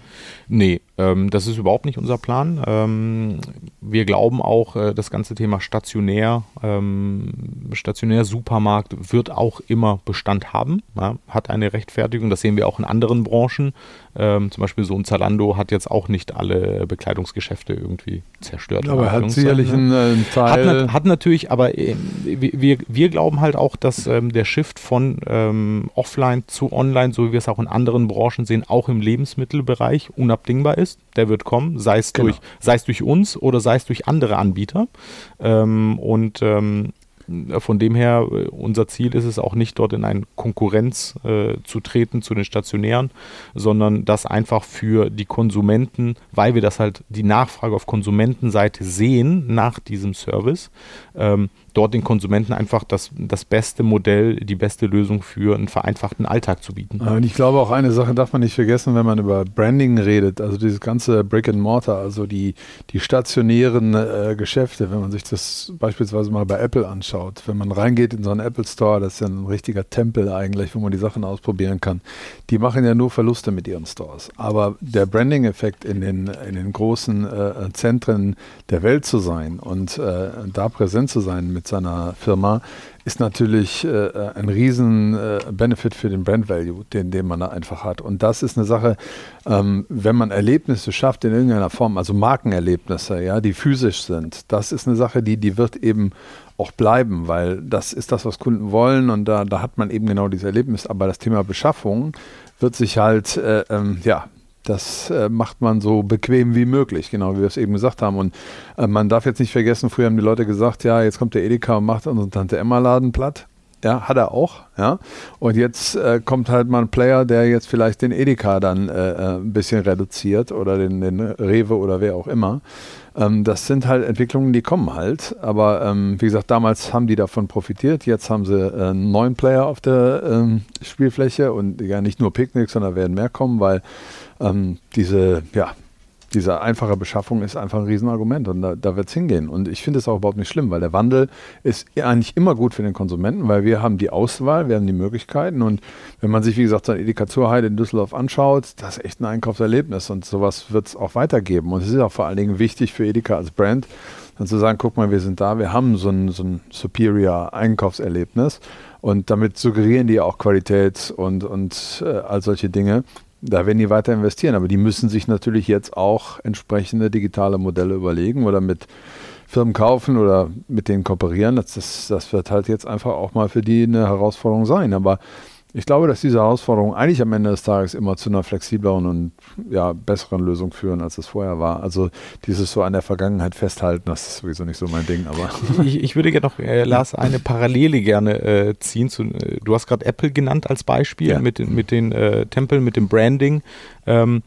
Nee, ähm, das ist überhaupt nicht unser Plan. Ähm, wir glauben auch, äh, das ganze Thema stationär, ähm, stationär Supermarkt wird auch immer Bestand haben, ja, hat eine Rechtfertigung. Das sehen wir auch in anderen Branchen. Ähm, zum Beispiel so ein Zalando hat jetzt auch nicht alle Bekleidungsgeschäfte irgendwie zerstört. Aber hat sicherlich einen, äh, einen Teil. Hat, hat, natürlich, aber äh, wir, wir glauben halt auch, dass ähm, der Shift von ähm, offline zu online, so wie wir es auch in anderen Branchen sehen, auch im Lebensmittelbereich unabdingbar ist. Der wird kommen, sei es, genau. durch, sei es durch uns oder sei es durch andere Anbieter. Ähm, und ähm, von dem her, äh, unser Ziel ist es auch nicht, dort in eine Konkurrenz äh, zu treten zu den Stationären, sondern das einfach für die Konsumenten, weil wir das halt die Nachfrage auf Konsumentenseite sehen nach diesem Service, ähm, dort den Konsumenten einfach das, das beste Modell, die beste Lösung für einen vereinfachten Alltag zu bieten. Und ich glaube auch eine Sache darf man nicht vergessen, wenn man über Branding redet, also dieses ganze Brick and Mortar, also die, die stationären äh, Geschäfte, wenn man sich das beispielsweise mal bei Apple anschaut, wenn man reingeht in so einen Apple Store, das ist ja ein richtiger Tempel eigentlich, wo man die Sachen ausprobieren kann, die machen ja nur Verluste mit ihren Stores. Aber der Branding-Effekt in den, in den großen äh, Zentren der Welt zu sein und äh, da präsent zu sein mit mit seiner Firma, ist natürlich äh, ein riesen äh, Benefit für den Brand Value, den, den man da einfach hat. Und das ist eine Sache, ähm, wenn man Erlebnisse schafft in irgendeiner Form, also Markenerlebnisse, ja, die physisch sind, das ist eine Sache, die, die wird eben auch bleiben, weil das ist das, was Kunden wollen und da, da hat man eben genau dieses Erlebnis. Aber das Thema Beschaffung wird sich halt, äh, ähm, ja, das äh, macht man so bequem wie möglich, genau wie wir es eben gesagt haben. Und äh, man darf jetzt nicht vergessen, früher haben die Leute gesagt, ja, jetzt kommt der Edeka und macht unseren Tante Emma Laden platt. Ja, hat er auch, ja. Und jetzt äh, kommt halt mal ein Player, der jetzt vielleicht den Edeka dann äh, äh, ein bisschen reduziert oder den, den Rewe oder wer auch immer. Ähm, das sind halt Entwicklungen, die kommen halt. Aber ähm, wie gesagt, damals haben die davon profitiert. Jetzt haben sie äh, einen Player auf der ähm, Spielfläche und ja nicht nur Picknick, sondern werden mehr kommen, weil ähm, diese, ja, diese einfache Beschaffung ist einfach ein Riesenargument und da, da wird es hingehen. Und ich finde es auch überhaupt nicht schlimm, weil der Wandel ist eigentlich immer gut für den Konsumenten, weil wir haben die Auswahl, wir haben die Möglichkeiten und wenn man sich, wie gesagt, so eine Edeka Zurheide in Düsseldorf anschaut, das ist echt ein Einkaufserlebnis und sowas wird es auch weitergeben. Und es ist auch vor allen Dingen wichtig für Edeka als Brand, dann zu sagen, guck mal, wir sind da, wir haben so ein, so ein superior Einkaufserlebnis und damit suggerieren die auch Qualität und, und äh, all solche Dinge. Da werden die weiter investieren, aber die müssen sich natürlich jetzt auch entsprechende digitale Modelle überlegen oder mit Firmen kaufen oder mit denen kooperieren. Das, das, das wird halt jetzt einfach auch mal für die eine Herausforderung sein. Aber ich glaube, dass diese Herausforderungen eigentlich am Ende des Tages immer zu einer flexibleren und ja, besseren Lösung führen, als es vorher war. Also dieses so an der Vergangenheit festhalten, das ist sowieso nicht so mein Ding. Aber ich, ich würde gerne noch, äh, Lars, eine Parallele gerne äh, ziehen. Zu, äh, du hast gerade Apple genannt als Beispiel ja. mit, mit den äh, Tempeln, mit dem Branding. Ähm,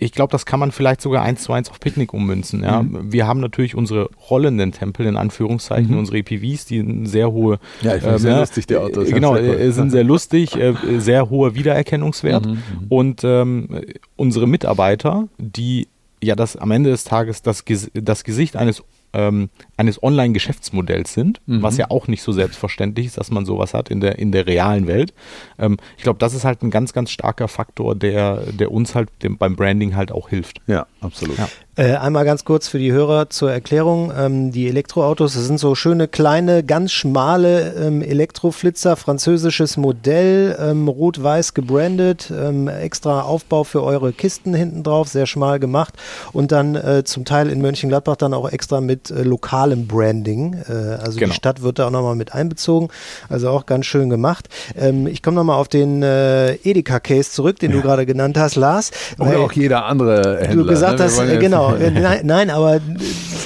ich glaube, das kann man vielleicht sogar eins zu eins auf Picknick ummünzen. Ja? Mhm. Wir haben natürlich unsere rollenden Tempel, in Anführungszeichen, mhm. unsere EPVs, die eine sehr hohe. Ja, ich äh, sehr ne, lustig, die Autos. Genau, äh, sind sehr lustig, äh, sehr hoher Wiedererkennungswert. Mhm. mhm. Und ähm, unsere Mitarbeiter, die ja das am Ende des Tages das, das Gesicht eines ähm, eines Online-Geschäftsmodells sind, mhm. was ja auch nicht so selbstverständlich ist, dass man sowas hat in der, in der realen Welt. Ähm, ich glaube, das ist halt ein ganz, ganz starker Faktor, der, der uns halt dem, beim Branding halt auch hilft. Ja, absolut. Ja. Äh, einmal ganz kurz für die Hörer zur Erklärung. Ähm, die Elektroautos, das sind so schöne, kleine, ganz schmale ähm, Elektroflitzer, französisches Modell, ähm, rot-weiß gebrandet, ähm, extra Aufbau für eure Kisten hinten drauf, sehr schmal gemacht und dann äh, zum Teil in Mönchengladbach dann auch extra mit äh, lokalem Branding. Äh, also genau. die Stadt wird da auch nochmal mit einbezogen, also auch ganz schön gemacht. Ähm, ich komme nochmal auf den äh, Edeka-Case zurück, den ja. du gerade genannt hast, Lars. Oder auch jeder andere Händler. Du gesagt ne? hast, genau, Genau, nein, nein, aber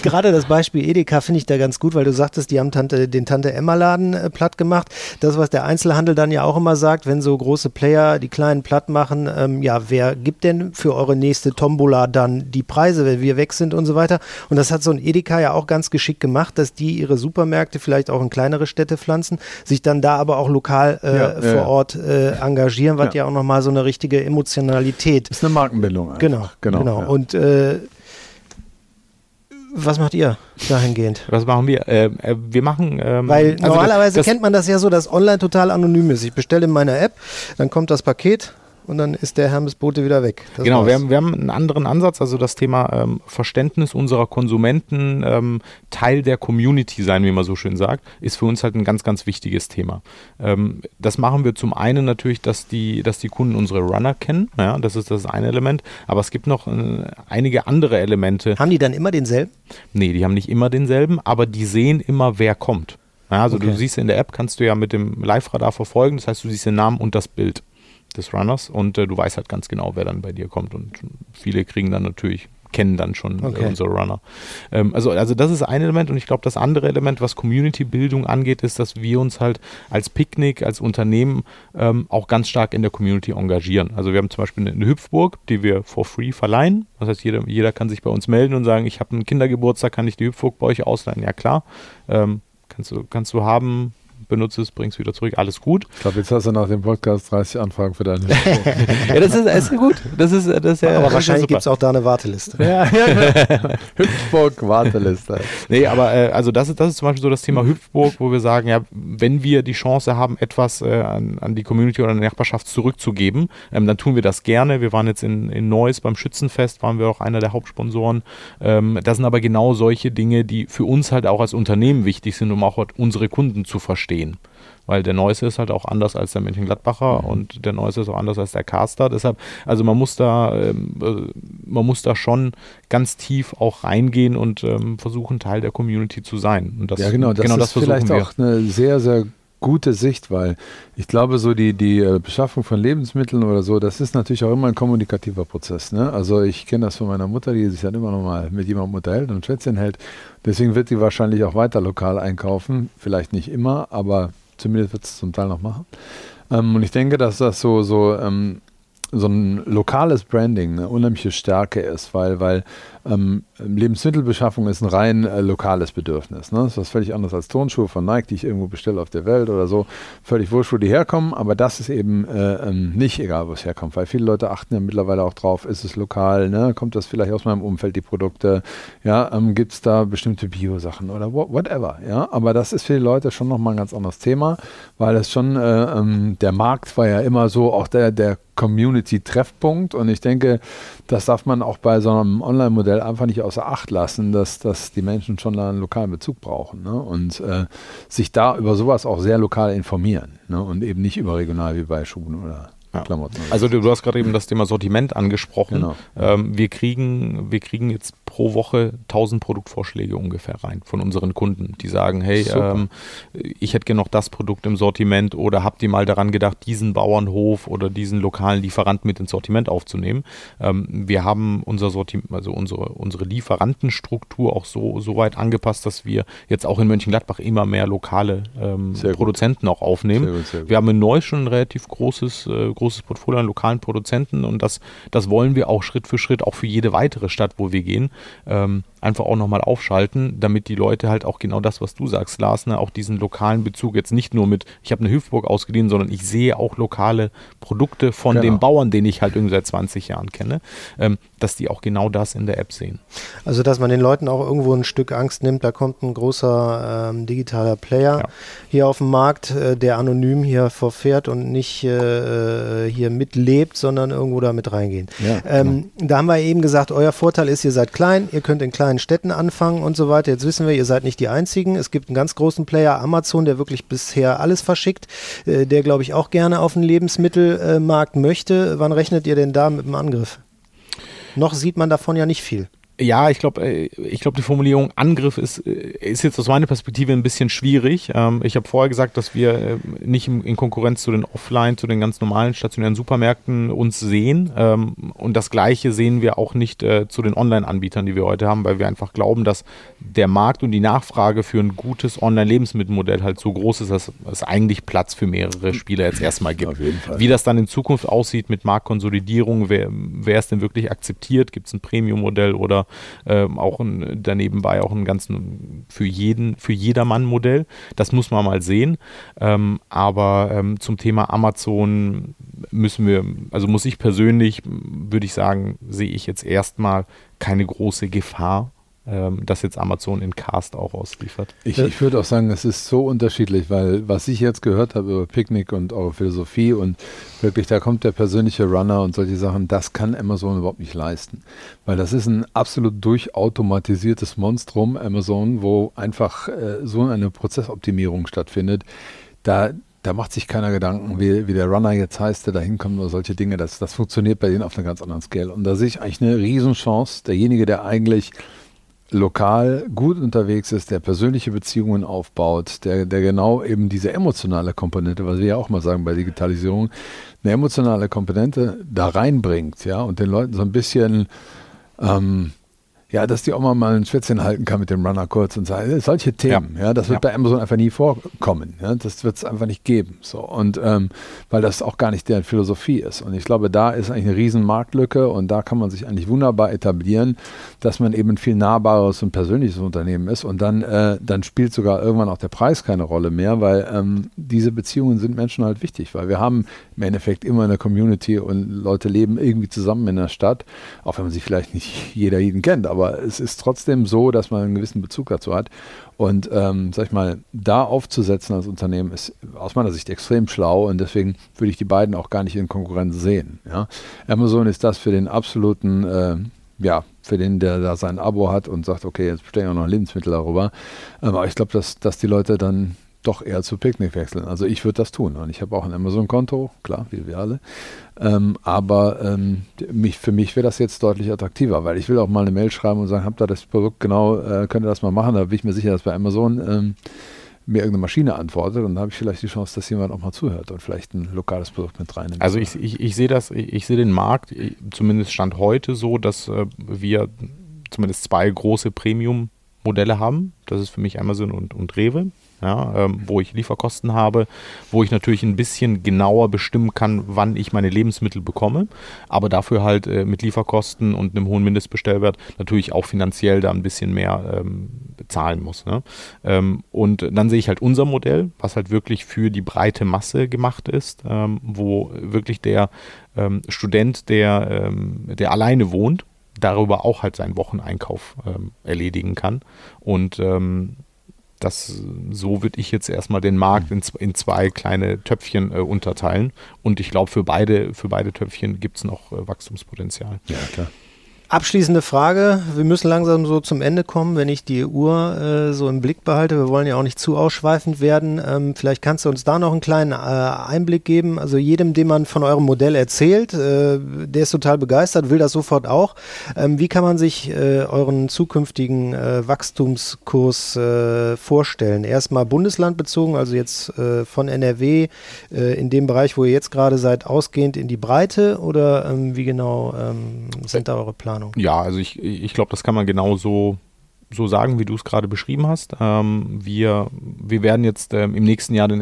gerade das Beispiel Edeka finde ich da ganz gut, weil du sagtest, die haben Tante, den Tante-Emma-Laden äh, platt gemacht. Das, was der Einzelhandel dann ja auch immer sagt, wenn so große Player die kleinen platt machen, ähm, ja, wer gibt denn für eure nächste Tombola dann die Preise, wenn wir weg sind und so weiter? Und das hat so ein Edeka ja auch ganz geschickt gemacht, dass die ihre Supermärkte vielleicht auch in kleinere Städte pflanzen, sich dann da aber auch lokal äh, ja, vor ja. Ort äh, engagieren, was ja. ja auch nochmal so eine richtige Emotionalität. ist eine Markenbildung. Einfach. Genau, genau. genau. Und äh, was macht ihr dahingehend? Was machen wir? Äh, äh, wir machen. Ähm, Weil also normalerweise das, kennt man das ja so, dass online total anonym ist. Ich bestelle in meiner App, dann kommt das Paket und dann ist der Hermesbote wieder weg. Das genau, wir haben, wir haben einen anderen Ansatz, also das Thema ähm, Verständnis unserer Konsumenten, ähm, Teil der Community sein, wie man so schön sagt, ist für uns halt ein ganz, ganz wichtiges Thema. Ähm, das machen wir zum einen natürlich, dass die, dass die Kunden unsere Runner kennen, ja, das ist das eine Element, aber es gibt noch äh, einige andere Elemente. Haben die dann immer denselben? Nee, die haben nicht immer denselben, aber die sehen immer, wer kommt. Ja, also okay. du siehst in der App, kannst du ja mit dem Live-Radar verfolgen, das heißt, du siehst den Namen und das Bild des Runners und äh, du weißt halt ganz genau, wer dann bei dir kommt und viele kriegen dann natürlich kennen dann schon okay. unsere Runner. Ähm, also, also das ist ein Element und ich glaube, das andere Element, was Community-Bildung angeht, ist, dass wir uns halt als Picknick, als Unternehmen ähm, auch ganz stark in der Community engagieren. Also wir haben zum Beispiel eine, eine Hüpfburg, die wir for free verleihen. Das heißt, jeder, jeder kann sich bei uns melden und sagen, ich habe einen Kindergeburtstag, kann ich die Hüpfburg bei euch ausleihen? Ja klar. Ähm, kannst, du, kannst du haben, benutzt es, bringst wieder zurück, alles gut. Ich glaube, jetzt hast du nach dem Podcast 30 Anfragen für deine Ja, das ist, ist gut. Das ist, das ist ja, aber wahrscheinlich gibt es auch da eine Warteliste. Ja, ja, Hüpfburg, Warteliste. nee, aber äh, also das ist, das ist zum Beispiel so das Thema Hüpfburg, wo wir sagen, ja, wenn wir die Chance haben, etwas äh, an, an die Community oder an die Nachbarschaft zurückzugeben, ähm, dann tun wir das gerne. Wir waren jetzt in, in Neuss beim Schützenfest, waren wir auch einer der Hauptsponsoren. Ähm, das sind aber genau solche Dinge, die für uns halt auch als Unternehmen wichtig sind, um auch unsere Kunden zu verstehen gehen. Weil der Neues ist halt auch anders als der Mönchengladbacher mhm. und der Neues ist auch anders als der Caster. Deshalb, also man muss da, ähm, äh, man muss da schon ganz tief auch reingehen und ähm, versuchen, Teil der Community zu sein. Und das, ja, genau, das genau ist das vielleicht wir. auch eine sehr, sehr gute Sicht, weil ich glaube, so die, die äh, Beschaffung von Lebensmitteln oder so, das ist natürlich auch immer ein kommunikativer Prozess. Ne? Also ich kenne das von meiner Mutter, die sich dann immer noch mal mit jemandem unterhält und Schätzchen hält. Deswegen wird sie wahrscheinlich auch weiter lokal einkaufen. Vielleicht nicht immer, aber zumindest wird es zum Teil noch machen. Ähm, und ich denke, dass das so, so, ähm, so ein lokales Branding eine unheimliche Stärke ist, weil, weil ähm, Lebensmittelbeschaffung ist ein rein äh, lokales Bedürfnis. Ne? Das ist was völlig anderes als Turnschuhe von Nike, die ich irgendwo bestelle auf der Welt oder so. Völlig wurscht, wo die herkommen, aber das ist eben äh, ähm, nicht egal, wo es herkommt, weil viele Leute achten ja mittlerweile auch drauf, ist es lokal, ne? kommt das vielleicht aus meinem Umfeld, die Produkte, ja, ähm, gibt es da bestimmte Bio-Sachen oder whatever, ja, aber das ist für die Leute schon nochmal ein ganz anderes Thema, weil es schon, äh, ähm, der Markt war ja immer so auch der, der Community-Treffpunkt und ich denke, das darf man auch bei so einem Online-Modell einfach nicht außer Acht lassen, dass, dass die Menschen schon da einen lokalen Bezug brauchen ne? und äh, sich da über sowas auch sehr lokal informieren ne? und eben nicht überregional wie bei Schuhen oder ja. Klamotten. Also du, du, hast gerade eben das Thema Sortiment angesprochen. Genau. Ähm, wir, kriegen, wir kriegen jetzt pro Woche 1000 Produktvorschläge ungefähr rein von unseren Kunden, die sagen, hey, ähm, ich hätte gerne noch das Produkt im Sortiment oder habt ihr mal daran gedacht, diesen Bauernhof oder diesen lokalen Lieferanten mit ins Sortiment aufzunehmen. Ähm, wir haben unser Sortiment, also unsere, unsere Lieferantenstruktur auch so, so weit angepasst, dass wir jetzt auch in Mönchengladbach immer mehr lokale ähm, Produzenten auch aufnehmen. Sehr gut, sehr gut. Wir haben in Neuss schon ein relativ großes, äh, großes Portfolio an lokalen Produzenten und das, das wollen wir auch Schritt für Schritt auch für jede weitere Stadt, wo wir gehen, ähm, einfach auch nochmal aufschalten, damit die Leute halt auch genau das, was du sagst, Lars, ne, auch diesen lokalen Bezug jetzt nicht nur mit, ich habe eine Hüftburg ausgeliehen, sondern ich sehe auch lokale Produkte von genau. dem Bauern, den ich halt irgendwie seit 20 Jahren kenne, ähm, dass die auch genau das in der App sehen. Also, dass man den Leuten auch irgendwo ein Stück Angst nimmt, da kommt ein großer ähm, digitaler Player ja. hier auf den Markt, äh, der anonym hier verfährt und nicht äh, hier mitlebt, sondern irgendwo da mit reingehen. Ja, ähm, genau. Da haben wir eben gesagt, euer Vorteil ist, ihr seid klein, ihr könnt in kleinen Städten anfangen und so weiter. Jetzt wissen wir, ihr seid nicht die Einzigen. Es gibt einen ganz großen Player, Amazon, der wirklich bisher alles verschickt, äh, der glaube ich auch gerne auf den Lebensmittelmarkt möchte. Wann rechnet ihr denn da mit dem Angriff? Noch sieht man davon ja nicht viel. Ja, ich glaube, äh, ich glaube, die Formulierung Angriff ist, äh, ist jetzt aus meiner Perspektive ein bisschen schwierig. Ähm, ich habe vorher gesagt, dass wir äh, nicht in Konkurrenz zu den Offline, zu den ganz normalen stationären Supermärkten uns sehen. Ähm, und das Gleiche sehen wir auch nicht zu den Online-Anbietern, die wir heute haben, weil wir einfach glauben, dass der Markt und die Nachfrage für ein gutes Online-Lebensmittelmodell halt so groß ist, dass es eigentlich Platz für mehrere Spieler jetzt erstmal gibt. Wie das dann in Zukunft aussieht mit Marktkonsolidierung, wer, wer es denn wirklich akzeptiert, gibt es ein Premium-Modell oder ähm, auch ein, daneben war ja auch ein ganz für jeden, für jedermann Modell. Das muss man mal sehen. Ähm, aber ähm, zum Thema Amazon müssen wir, also muss ich persönlich, würde ich sagen, sehe ich jetzt erstmal keine große Gefahr ähm, dass jetzt Amazon in Cast auch ausliefert. Ich, ich würde auch sagen, es ist so unterschiedlich, weil was ich jetzt gehört habe über Picknick und eure Philosophie und wirklich, da kommt der persönliche Runner und solche Sachen, das kann Amazon überhaupt nicht leisten. Weil das ist ein absolut durchautomatisiertes Monstrum, Amazon, wo einfach äh, so eine Prozessoptimierung stattfindet. Da, da macht sich keiner Gedanken, wie, wie der Runner jetzt heißt, der da hinkommt oder solche Dinge. Das, das funktioniert bei denen auf einer ganz anderen Scale. Und da sehe ich eigentlich eine Riesenchance. Derjenige, der eigentlich lokal gut unterwegs ist, der persönliche Beziehungen aufbaut, der, der genau eben diese emotionale Komponente, was wir ja auch mal sagen bei Digitalisierung, eine emotionale Komponente da reinbringt, ja, und den Leuten so ein bisschen ähm, ja, dass die auch mal ein Schwätzchen halten kann mit dem Runner kurz und sagen, solche Themen, ja, ja das wird ja. bei Amazon einfach nie vorkommen. Ja, das wird es einfach nicht geben. So. Und ähm, weil das auch gar nicht deren Philosophie ist. Und ich glaube, da ist eigentlich eine riesen Marktlücke und da kann man sich eigentlich wunderbar etablieren, dass man eben ein viel nahbares und persönliches Unternehmen ist. Und dann, äh, dann spielt sogar irgendwann auch der Preis keine Rolle mehr, weil ähm, diese Beziehungen sind Menschen halt wichtig, weil wir haben im Endeffekt immer eine Community und Leute leben irgendwie zusammen in der Stadt, auch wenn man sich vielleicht nicht jeder jeden kennt, aber aber es ist trotzdem so, dass man einen gewissen Bezug dazu hat. Und ähm, sag ich mal, da aufzusetzen als Unternehmen ist aus meiner Sicht extrem schlau und deswegen würde ich die beiden auch gar nicht in Konkurrenz sehen. Ja? Amazon ist das für den absoluten, äh, ja, für den, der da sein Abo hat und sagt, okay, jetzt bestelle ich auch noch Lebensmittel darüber. Aber ich glaube, dass, dass die Leute dann doch eher zu Picknick wechseln. Also ich würde das tun. Und ich habe auch ein Amazon-Konto, klar, wie wir alle. Ähm, aber ähm, mich, für mich wäre das jetzt deutlich attraktiver, weil ich will auch mal eine Mail schreiben und sagen, habt ihr das Produkt genau, äh, könnt ihr das mal machen? Da bin ich mir sicher, dass bei Amazon ähm, mir irgendeine Maschine antwortet und dann habe ich vielleicht die Chance, dass jemand auch mal zuhört und vielleicht ein lokales Produkt mit reinnimmt. Also ich, ich, ich sehe das, ich, ich sehe den Markt, zumindest Stand heute so, dass äh, wir zumindest zwei große Premium-Modelle haben. Das ist für mich Amazon und, und Rewe ja, ähm, wo ich Lieferkosten habe, wo ich natürlich ein bisschen genauer bestimmen kann, wann ich meine Lebensmittel bekomme, aber dafür halt äh, mit Lieferkosten und einem hohen Mindestbestellwert natürlich auch finanziell da ein bisschen mehr ähm, bezahlen muss. Ne? Ähm, und dann sehe ich halt unser Modell, was halt wirklich für die breite Masse gemacht ist, ähm, wo wirklich der ähm, Student, der, ähm, der alleine wohnt, darüber auch halt seinen Wocheneinkauf erledigen kann und das, so würde ich jetzt erstmal den Markt in, in zwei kleine Töpfchen äh, unterteilen. Und ich glaube, für beide, für beide Töpfchen gibt es noch äh, Wachstumspotenzial. Ja, klar. Abschließende Frage. Wir müssen langsam so zum Ende kommen, wenn ich die Uhr äh, so im Blick behalte. Wir wollen ja auch nicht zu ausschweifend werden. Ähm, vielleicht kannst du uns da noch einen kleinen äh, Einblick geben. Also jedem, dem man von eurem Modell erzählt, äh, der ist total begeistert, will das sofort auch. Ähm, wie kann man sich äh, euren zukünftigen äh, Wachstumskurs äh, vorstellen? Erstmal bundeslandbezogen, also jetzt von NRW in dem Bereich, wo ihr jetzt gerade seid, ausgehend in die Breite oder ähm, wie genau ähm, sind da eure Planungen? Ahnung. Ja, also ich, ich glaube, das kann man genau so, so sagen, wie du es gerade beschrieben hast. Ähm, wir, wir werden jetzt ähm, im nächsten Jahr den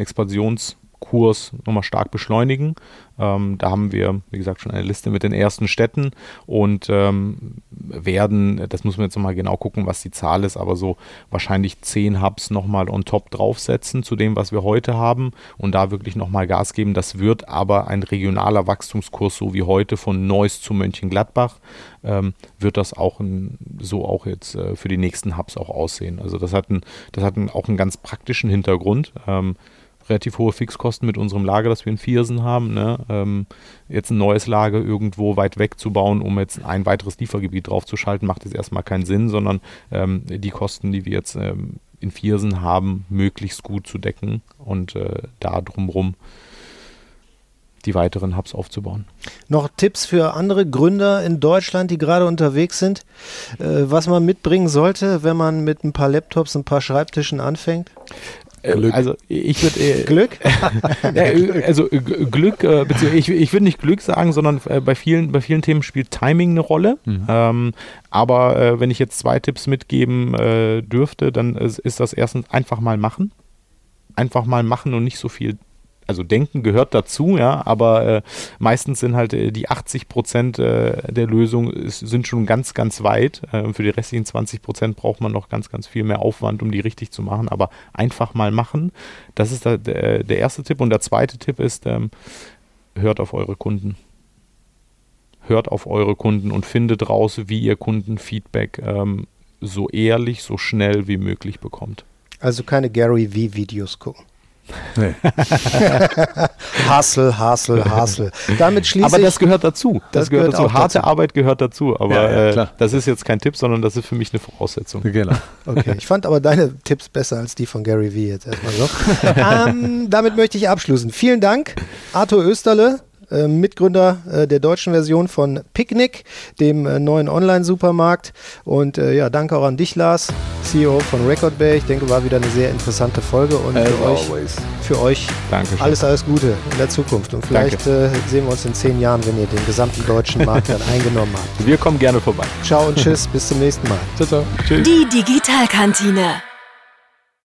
Expansionskurs nochmal stark beschleunigen. Ähm, da haben wir, wie gesagt, schon eine Liste mit den ersten Städten und ähm, werden, das muss man jetzt nochmal genau gucken, was die Zahl ist, aber so wahrscheinlich zehn Hubs nochmal on top draufsetzen zu dem, was wir heute haben und da wirklich nochmal Gas geben. Das wird aber ein regionaler Wachstumskurs, so wie heute von Neuss zu Mönchengladbach, ähm, wird das auch ein, so auch jetzt äh, für die nächsten Hubs auch aussehen. Also das hat, ein, das hat ein, auch einen ganz praktischen Hintergrund. Relativ hohe Fixkosten mit unserem Lager, das wir in Viersen haben. Ne? Ähm, jetzt ein neues Lager irgendwo weit weg zu bauen, um jetzt ein weiteres Liefergebiet draufzuschalten, macht jetzt erstmal keinen Sinn, sondern ähm, die Kosten, die wir jetzt ähm, in Viersen haben, möglichst gut zu decken und äh, da drumherum die weiteren Hubs aufzubauen. Noch Tipps für andere Gründer in Deutschland, die gerade unterwegs sind, äh, was man mitbringen sollte, wenn man mit ein paar Laptops, ein paar Schreibtischen anfängt? Äh, Glück. Also ich würde äh, Glück? äh, also Glück, äh, ich, ich würde nicht Glück sagen, sondern äh, bei vielen, bei vielen Themen spielt Timing eine Rolle. Mhm. Ähm, aber äh, wenn ich jetzt zwei Tipps mitgeben dürfte, dann ist, ist das erstens einfach mal machen. Einfach mal machen und nicht so viel also Denken gehört dazu, ja, aber äh, meistens sind halt äh, die 80 Prozent äh, der Lösung ist, sind schon ganz, ganz weit. Äh, für die restlichen 20 Prozent braucht man noch ganz, ganz viel mehr Aufwand, um die richtig zu machen. Aber einfach mal machen, das ist der, der, der erste Tipp. Und der zweite Tipp ist, ähm, hört auf eure Kunden. Hört auf eure Kunden und findet raus, wie ihr Kundenfeedback ähm, so ehrlich, so schnell wie möglich bekommt. Also keine Gary V-Videos gucken. Nee. Hassel, Hassel, Hassel. Damit schließe Aber das gehört dazu. Das, das gehört, gehört dazu. Harte dazu. Arbeit gehört dazu. Aber ja, ja, äh, das ist jetzt kein Tipp, sondern das ist für mich eine Voraussetzung. Genau. Okay. Ich fand aber deine Tipps besser als die von Gary Vee jetzt erstmal so. ähm, damit möchte ich abschließen. Vielen Dank, Arthur Österle. Äh, Mitgründer äh, der deutschen Version von Picnic, dem äh, neuen Online-Supermarkt. Und ja, danke auch an dich, Lars, CEO von Record Bay. Ich denke, war wieder eine sehr interessante Folge und As für euch, für euch Dankeschön. alles, alles Gute in der Zukunft. Und vielleicht äh, sehen wir uns in zehn Jahren, wenn ihr den gesamten deutschen Markt dann eingenommen habt. Wir kommen gerne vorbei. Ciao und tschüss, bis zum nächsten Mal. Ciao, ciao. Tschüss. Die Digitalkantine.